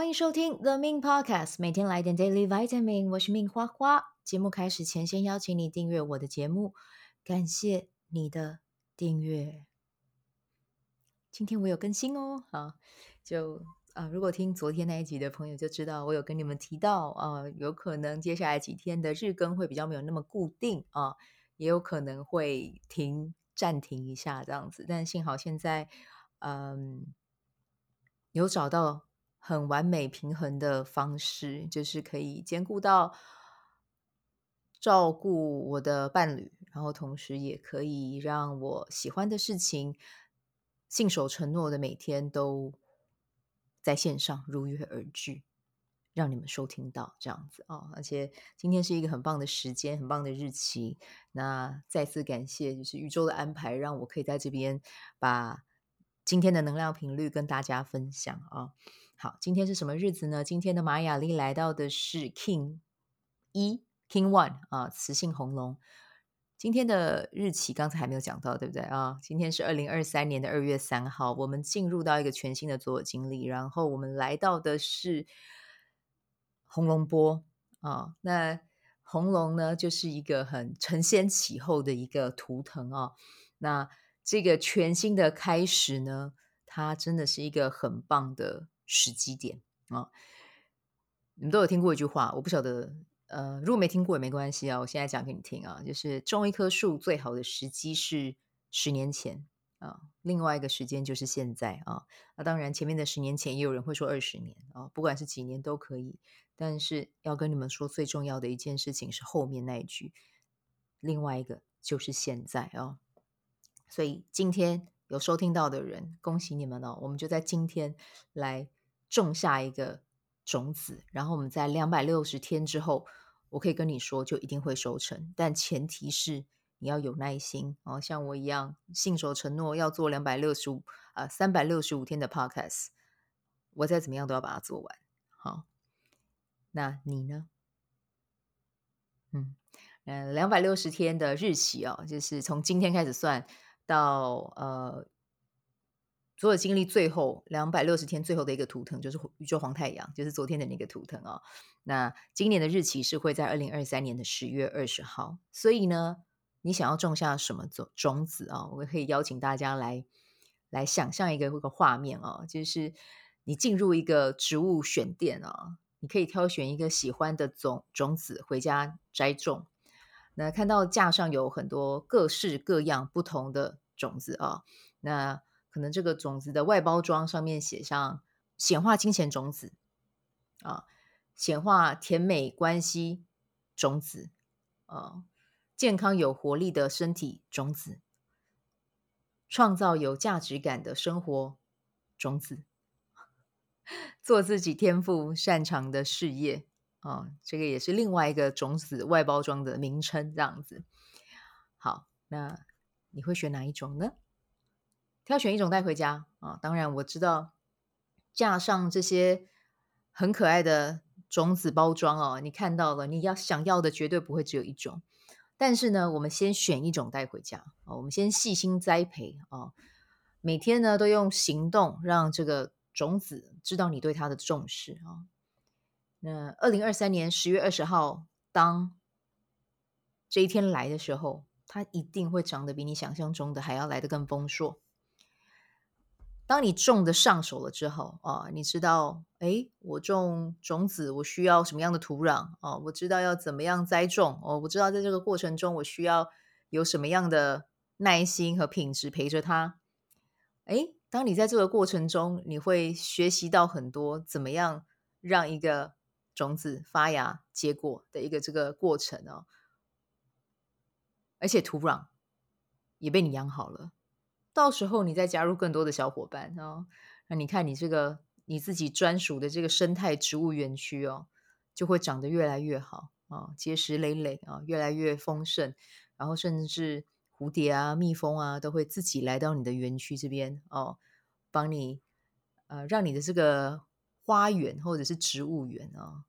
欢迎收听 The Min Podcast，每天来点 Daily Vitamin。我是 Min 花花。节目开始前，先邀请你订阅我的节目，感谢你的订阅。今天我有更新哦，好，就啊、如果听昨天那一集的朋友就知道，我有跟你们提到啊、有可能接下来几天的日更会比较没有那么固定啊、也有可能会停暂停一下这样子。但幸好现在嗯、有找到。很完美平衡的方式，就是可以兼顾到照顾我的伴侣，然后同时也可以让我喜欢的事情信守承诺的每天都在线上如约而至，让你们收听到这样子、哦！而且今天是一个很棒的时间，很棒的日期。那再次感谢，就是宇宙的安排，让我可以在这边把今天的能量频率跟大家分享啊。好，今天是什么日子呢？今天的玛雅历来到的是 King 一 King One 啊，雌性红龙。今天的日期刚才还没有讲到，对不对啊？今天是二零二三年的二月三号，我们进入到一个全新的自我经历，然后我们来到的是红龙波啊。那红龙呢，就是一个很承先启后的一个图腾啊。那这个全新的开始呢，它真的是一个很棒的。时机点啊、你们都有听过一句话，我不晓得，呃，如果没听过也没关系啊，我现在讲给你听啊，就是种一棵树最好的时机是十年前啊，另外一个时间就是现在啊。那当然，前面的十年前也有人会说二十年啊，不管是几年都可以，但是要跟你们说最重要的一件事情是后面那一句，另外一个就是现在啊。所以今天有收听到的人，恭喜你们哦，我们就在今天来。种下一个种子，然后我们在两百六十天之后，我可以跟你说，就一定会收成。但前提是你要有耐心哦，像我一样信守承诺，要做两百六十五啊三百六十五天的 podcast，我再怎么样都要把它做完。好，那你呢？嗯嗯，两百六十天的日期哦，就是从今天开始算到呃。所有经历最后两百六十天最后的一个图腾就是宇宙黄太阳，就是昨天的那个图腾啊、那今年的日期是会在二零二三年的十月二十号。所以呢，你想要种下什么种种子啊、哦？我可以邀请大家来来想象一个一个画面啊、哦，就是你进入一个植物选店啊、你可以挑选一个喜欢的种种子回家栽种。那看到架上有很多各式各样不同的种子啊、那。可能这个种子的外包装上面写上“显化金钱种子”啊，“显化甜美关系种子”啊，“健康有活力的身体种子”，“创造有价值感的生活种子”，“ 做自己天赋擅长的事业”啊，这个也是另外一个种子外包装的名称，这样子。好，那你会选哪一种呢？挑选一种带回家啊！当然我知道架上这些很可爱的种子包装哦，你看到了，你要想要的绝对不会只有一种。但是呢，我们先选一种带回家哦，我们先细心栽培啊，每天呢都用行动让这个种子知道你对它的重视啊。那二零二三年十月二十号，当这一天来的时候，它一定会长得比你想象中的还要来得更丰硕。当你种的上手了之后啊，你知道，哎，我种种子，我需要什么样的土壤啊？我知道要怎么样栽种哦，我知道在这个过程中，我需要有什么样的耐心和品质陪着它。哎，当你在这个过程中，你会学习到很多怎么样让一个种子发芽结果的一个这个过程哦，而且土壤也被你养好了。到时候你再加入更多的小伙伴哦，那你看你这个你自己专属的这个生态植物园区哦，就会长得越来越好啊，哦，结实累累啊，越来越丰盛，然后甚至蝴蝶啊、蜜蜂啊都会自己来到你的园区这边哦，帮你呃让你的这个花园或者是植物园啊，哦，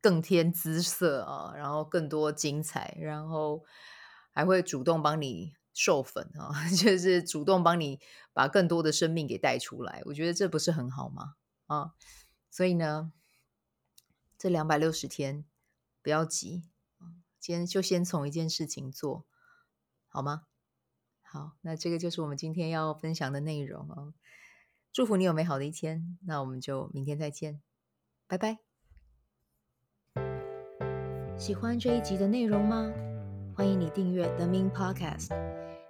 更添姿色啊，然后更多精彩，然后还会主动帮你。授粉啊，就是主动帮你把更多的生命给带出来，我觉得这不是很好吗？啊，所以呢，这两百六十天不要急，今天就先从一件事情做，好吗？好，那这个就是我们今天要分享的内容哦。祝福你有美好的一天，那我们就明天再见，拜拜。喜欢这一集的内容吗？欢迎你订阅 The Min Podcast，